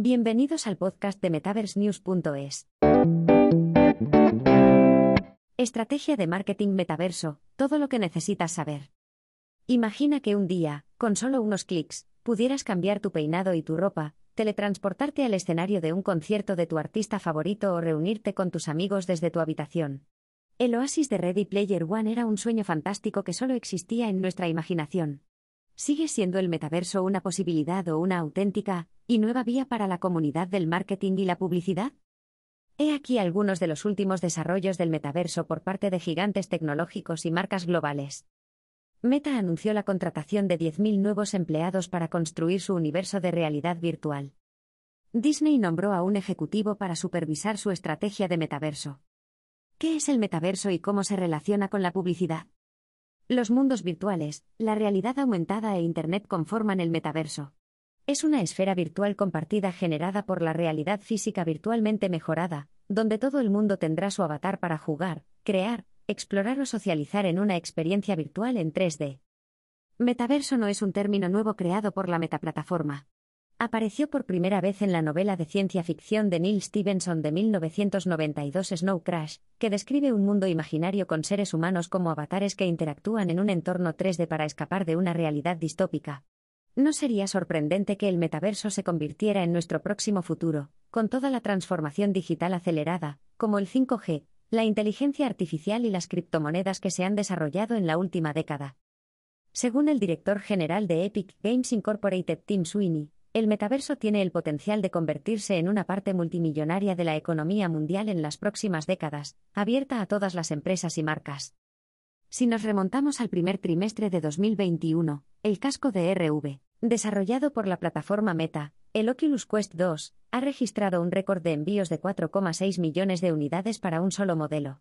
Bienvenidos al podcast de MetaverseNews.es. Estrategia de marketing metaverso, todo lo que necesitas saber. Imagina que un día, con solo unos clics, pudieras cambiar tu peinado y tu ropa, teletransportarte al escenario de un concierto de tu artista favorito o reunirte con tus amigos desde tu habitación. El oasis de Ready Player One era un sueño fantástico que solo existía en nuestra imaginación. ¿Sigue siendo el metaverso una posibilidad o una auténtica y nueva vía para la comunidad del marketing y la publicidad? He aquí algunos de los últimos desarrollos del metaverso por parte de gigantes tecnológicos y marcas globales. Meta anunció la contratación de 10.000 nuevos empleados para construir su universo de realidad virtual. Disney nombró a un ejecutivo para supervisar su estrategia de metaverso. ¿Qué es el metaverso y cómo se relaciona con la publicidad? Los mundos virtuales, la realidad aumentada e Internet conforman el metaverso. Es una esfera virtual compartida generada por la realidad física virtualmente mejorada, donde todo el mundo tendrá su avatar para jugar, crear, explorar o socializar en una experiencia virtual en 3D. Metaverso no es un término nuevo creado por la metaplataforma. Apareció por primera vez en la novela de ciencia ficción de Neil Stevenson de 1992 Snow Crash, que describe un mundo imaginario con seres humanos como avatares que interactúan en un entorno 3D para escapar de una realidad distópica. No sería sorprendente que el metaverso se convirtiera en nuestro próximo futuro, con toda la transformación digital acelerada, como el 5G, la inteligencia artificial y las criptomonedas que se han desarrollado en la última década. Según el director general de Epic Games Incorporated Tim Sweeney, el metaverso tiene el potencial de convertirse en una parte multimillonaria de la economía mundial en las próximas décadas, abierta a todas las empresas y marcas. Si nos remontamos al primer trimestre de 2021, el casco de RV, desarrollado por la plataforma Meta, el Oculus Quest 2, ha registrado un récord de envíos de 4,6 millones de unidades para un solo modelo.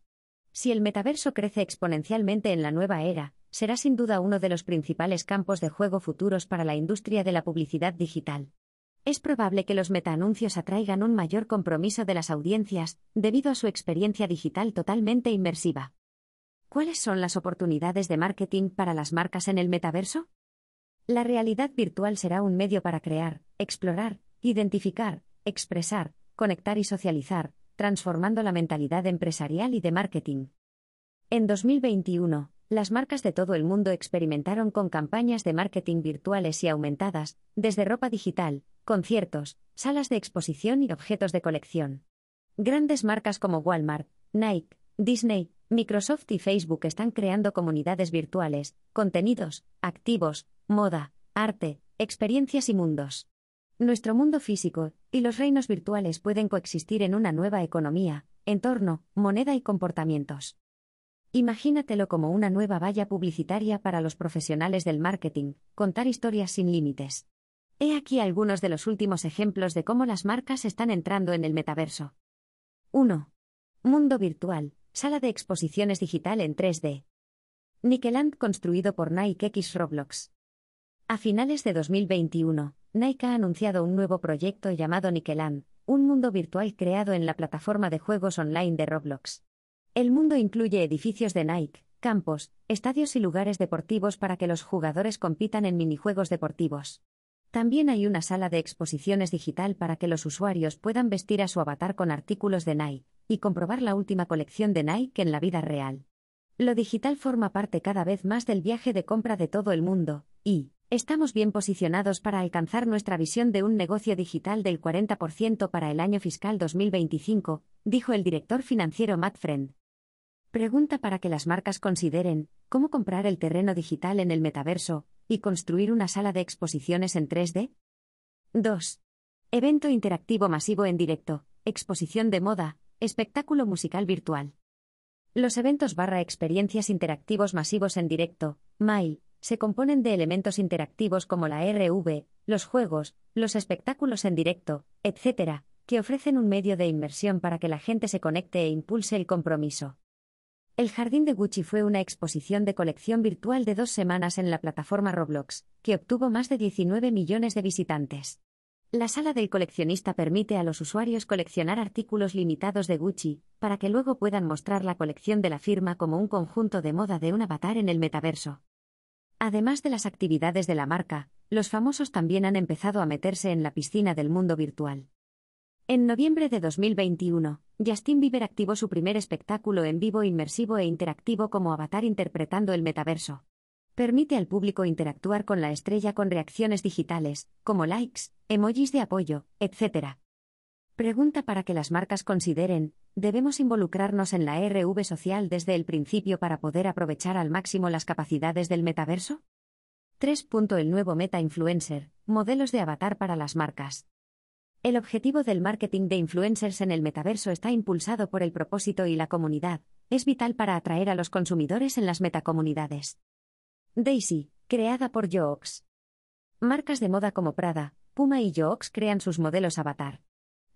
Si el metaverso crece exponencialmente en la nueva era, será sin duda uno de los principales campos de juego futuros para la industria de la publicidad digital. Es probable que los metaanuncios atraigan un mayor compromiso de las audiencias, debido a su experiencia digital totalmente inmersiva. ¿Cuáles son las oportunidades de marketing para las marcas en el metaverso? La realidad virtual será un medio para crear, explorar, identificar, expresar, conectar y socializar, transformando la mentalidad empresarial y de marketing. En 2021, las marcas de todo el mundo experimentaron con campañas de marketing virtuales y aumentadas, desde ropa digital, conciertos, salas de exposición y objetos de colección. Grandes marcas como Walmart, Nike, Disney, Microsoft y Facebook están creando comunidades virtuales, contenidos, activos, moda, arte, experiencias y mundos. Nuestro mundo físico y los reinos virtuales pueden coexistir en una nueva economía, entorno, moneda y comportamientos. Imagínatelo como una nueva valla publicitaria para los profesionales del marketing, contar historias sin límites. He aquí algunos de los últimos ejemplos de cómo las marcas están entrando en el metaverso. 1. Mundo virtual, sala de exposiciones digital en 3D. Nikeland construido por Nike X Roblox. A finales de 2021, Nike ha anunciado un nuevo proyecto llamado Nikeland, un mundo virtual creado en la plataforma de juegos online de Roblox. El mundo incluye edificios de Nike, campos, estadios y lugares deportivos para que los jugadores compitan en minijuegos deportivos. También hay una sala de exposiciones digital para que los usuarios puedan vestir a su avatar con artículos de Nike y comprobar la última colección de Nike en la vida real. Lo digital forma parte cada vez más del viaje de compra de todo el mundo, y, Estamos bien posicionados para alcanzar nuestra visión de un negocio digital del 40% para el año fiscal 2025, dijo el director financiero Matt Friend. Pregunta para que las marcas consideren cómo comprar el terreno digital en el metaverso y construir una sala de exposiciones en 3D. 2. Evento interactivo masivo en directo, exposición de moda, espectáculo musical virtual. Los eventos barra experiencias interactivos masivos en directo, MAIL, se componen de elementos interactivos como la RV, los juegos, los espectáculos en directo, etc., que ofrecen un medio de inmersión para que la gente se conecte e impulse el compromiso. El Jardín de Gucci fue una exposición de colección virtual de dos semanas en la plataforma Roblox, que obtuvo más de 19 millones de visitantes. La sala del coleccionista permite a los usuarios coleccionar artículos limitados de Gucci, para que luego puedan mostrar la colección de la firma como un conjunto de moda de un avatar en el metaverso. Además de las actividades de la marca, los famosos también han empezado a meterse en la piscina del mundo virtual. En noviembre de 2021, Justin Bieber activó su primer espectáculo en vivo inmersivo e interactivo como avatar interpretando el metaverso. Permite al público interactuar con la estrella con reacciones digitales, como likes, emojis de apoyo, etc. Pregunta para que las marcas consideren, ¿debemos involucrarnos en la RV social desde el principio para poder aprovechar al máximo las capacidades del metaverso? 3. El nuevo Meta Influencer, modelos de avatar para las marcas. El objetivo del marketing de influencers en el metaverso está impulsado por el propósito y la comunidad, es vital para atraer a los consumidores en las metacomunidades. Daisy, creada por Joox. Marcas de moda como Prada, Puma y Joox crean sus modelos avatar.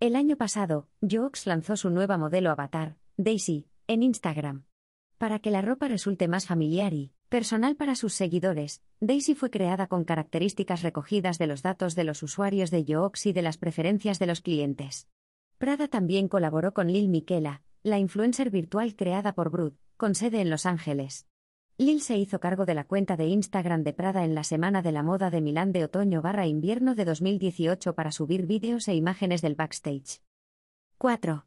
El año pasado, Joox lanzó su nueva modelo avatar, Daisy, en Instagram. Para que la ropa resulte más familiar y, Personal para sus seguidores, Daisy fue creada con características recogidas de los datos de los usuarios de Yoox y de las preferencias de los clientes. Prada también colaboró con Lil Miquela, la influencer virtual creada por Brut, con sede en Los Ángeles. Lil se hizo cargo de la cuenta de Instagram de Prada en la Semana de la Moda de Milán de otoño barra invierno de 2018 para subir vídeos e imágenes del backstage. 4.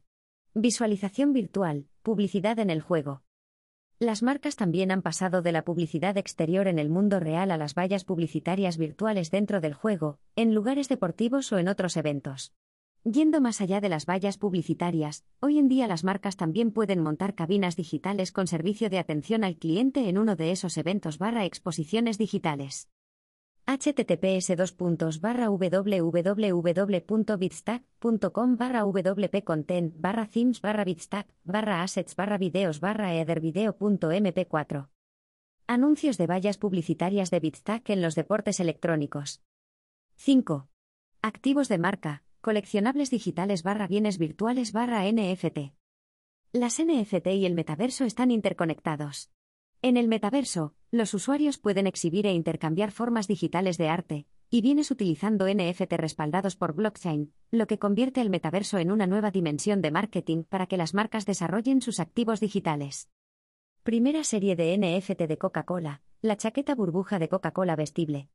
Visualización virtual, publicidad en el juego. Las marcas también han pasado de la publicidad exterior en el mundo real a las vallas publicitarias virtuales dentro del juego, en lugares deportivos o en otros eventos. Yendo más allá de las vallas publicitarias, hoy en día las marcas también pueden montar cabinas digitales con servicio de atención al cliente en uno de esos eventos barra exposiciones digitales https www.bitstack.com barra wp-content barra themes barra bitstack barra assets barra videos barra edervideo.mp4. Anuncios de vallas publicitarias de Bitstack en los deportes electrónicos. 5. Activos de marca, coleccionables digitales barra bienes virtuales barra NFT. Las NFT y el metaverso están interconectados. En el metaverso, los usuarios pueden exhibir e intercambiar formas digitales de arte, y bienes utilizando NFT respaldados por blockchain, lo que convierte el metaverso en una nueva dimensión de marketing para que las marcas desarrollen sus activos digitales. Primera serie de NFT de Coca-Cola, la chaqueta burbuja de Coca-Cola vestible.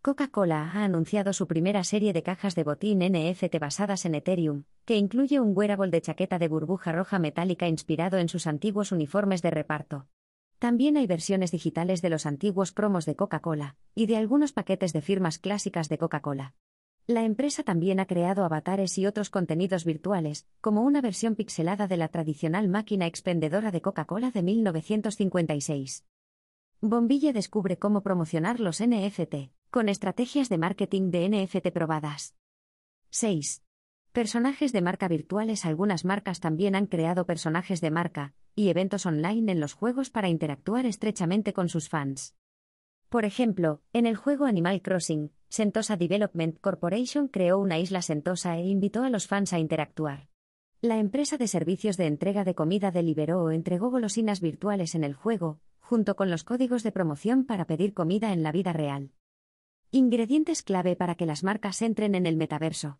Coca-Cola ha anunciado su primera serie de cajas de botín NFT basadas en Ethereum, que incluye un wearable de chaqueta de burbuja roja metálica inspirado en sus antiguos uniformes de reparto. También hay versiones digitales de los antiguos cromos de Coca-Cola, y de algunos paquetes de firmas clásicas de Coca-Cola. La empresa también ha creado avatares y otros contenidos virtuales, como una versión pixelada de la tradicional máquina expendedora de Coca-Cola de 1956. Bombilla descubre cómo promocionar los NFT, con estrategias de marketing de NFT probadas. 6. Personajes de marca virtuales Algunas marcas también han creado personajes de marca y eventos online en los juegos para interactuar estrechamente con sus fans. Por ejemplo, en el juego Animal Crossing, Sentosa Development Corporation creó una isla Sentosa e invitó a los fans a interactuar. La empresa de servicios de entrega de comida deliberó o entregó golosinas virtuales en el juego, junto con los códigos de promoción para pedir comida en la vida real. Ingredientes clave para que las marcas entren en el metaverso.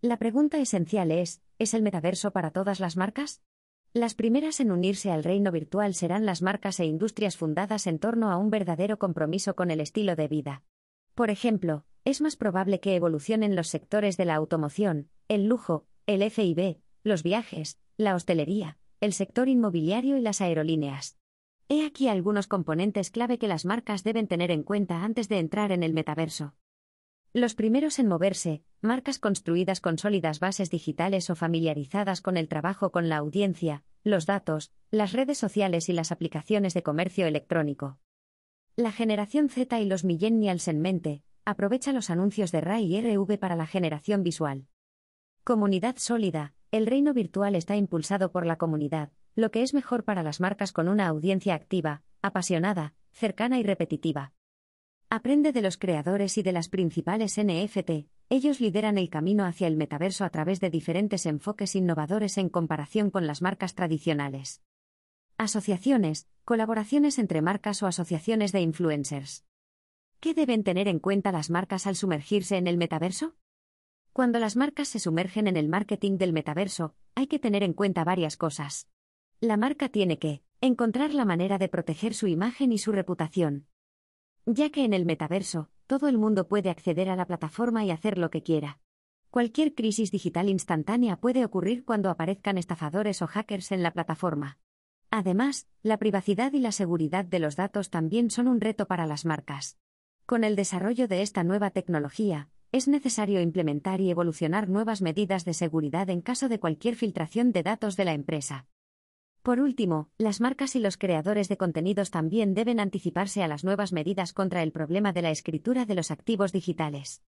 La pregunta esencial es, ¿es el metaverso para todas las marcas? Las primeras en unirse al reino virtual serán las marcas e industrias fundadas en torno a un verdadero compromiso con el estilo de vida. Por ejemplo, es más probable que evolucionen los sectores de la automoción, el lujo, el FIB, los viajes, la hostelería, el sector inmobiliario y las aerolíneas. He aquí algunos componentes clave que las marcas deben tener en cuenta antes de entrar en el metaverso. Los primeros en moverse, marcas construidas con sólidas bases digitales o familiarizadas con el trabajo con la audiencia, los datos, las redes sociales y las aplicaciones de comercio electrónico. La generación Z y los millennials en mente, aprovecha los anuncios de RAI y RV para la generación visual. Comunidad sólida, el reino virtual está impulsado por la comunidad, lo que es mejor para las marcas con una audiencia activa, apasionada, cercana y repetitiva. Aprende de los creadores y de las principales NFT, ellos lideran el camino hacia el metaverso a través de diferentes enfoques innovadores en comparación con las marcas tradicionales. Asociaciones, colaboraciones entre marcas o asociaciones de influencers. ¿Qué deben tener en cuenta las marcas al sumergirse en el metaverso? Cuando las marcas se sumergen en el marketing del metaverso, hay que tener en cuenta varias cosas. La marca tiene que encontrar la manera de proteger su imagen y su reputación, ya que en el metaverso, todo el mundo puede acceder a la plataforma y hacer lo que quiera. Cualquier crisis digital instantánea puede ocurrir cuando aparezcan estafadores o hackers en la plataforma. Además, la privacidad y la seguridad de los datos también son un reto para las marcas. Con el desarrollo de esta nueva tecnología, es necesario implementar y evolucionar nuevas medidas de seguridad en caso de cualquier filtración de datos de la empresa. Por último, las marcas y los creadores de contenidos también deben anticiparse a las nuevas medidas contra el problema de la escritura de los activos digitales.